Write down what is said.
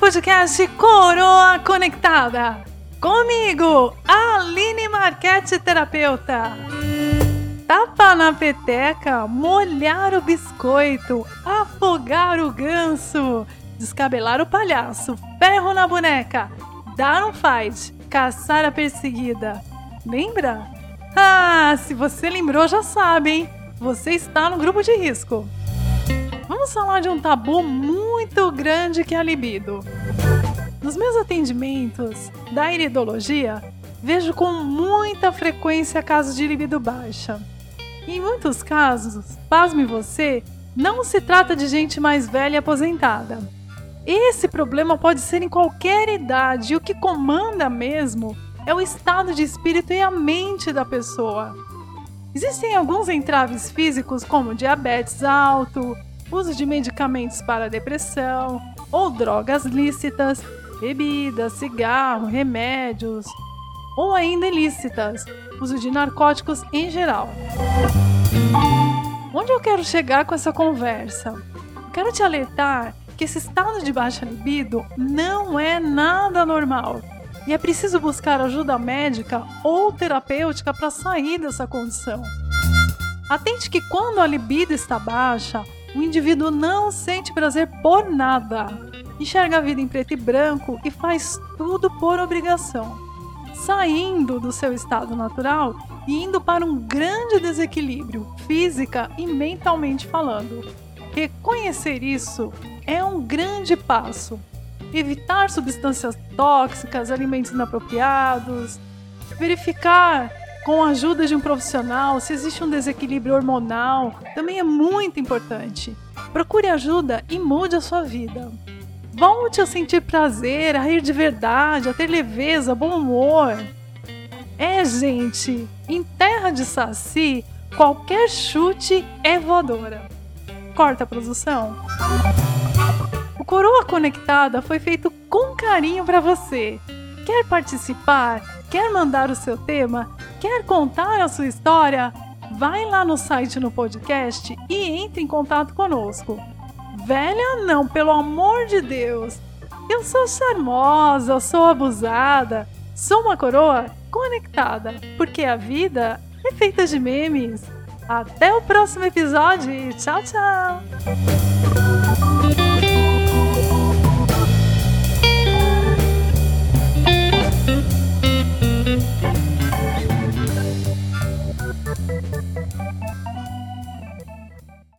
podcast Coroa Conectada. Comigo, Aline Marquete, terapeuta. Tapa na peteca, molhar o biscoito, afogar o ganso, descabelar o palhaço, ferro na boneca, dar um fight, caçar a perseguida. Lembra? Ah, se você lembrou, já sabe, hein? Você está no grupo de risco. Vamos falar de um tabu muito grande que é a libido. Nos meus atendimentos da iridologia, vejo com muita frequência casos de libido baixa. Em muitos casos, pasme você, não se trata de gente mais velha e aposentada. Esse problema pode ser em qualquer idade e o que comanda mesmo é o estado de espírito e a mente da pessoa. Existem alguns entraves físicos como diabetes alto, uso de medicamentos para depressão ou drogas lícitas, bebidas, cigarro, remédios ou ainda ilícitas, uso de narcóticos em geral. Onde eu quero chegar com essa conversa? quero te alertar que esse estado de baixa libido não é nada normal e é preciso buscar ajuda médica ou terapêutica para sair dessa condição. Atente que quando a libido está baixa, o indivíduo não sente prazer por nada, enxerga a vida em preto e branco e faz tudo por obrigação, saindo do seu estado natural e indo para um grande desequilíbrio, física e mentalmente falando. Reconhecer isso é um grande passo. Evitar substâncias tóxicas, alimentos inapropriados, verificar com a ajuda de um profissional, se existe um desequilíbrio hormonal, também é muito importante. Procure ajuda e mude a sua vida. Volte a sentir prazer, a rir de verdade, a ter leveza, bom humor. É, gente, em terra de saci, qualquer chute é voadora. Corta a produção. O Coroa Conectada foi feito com carinho para você. Quer participar? Quer mandar o seu tema? Quer contar a sua história? Vai lá no site no podcast e entre em contato conosco. Velha não, pelo amor de Deus. Eu sou charmosa, sou abusada, sou uma coroa conectada, porque a vida é feita de memes. Até o próximo episódio. Tchau, tchau.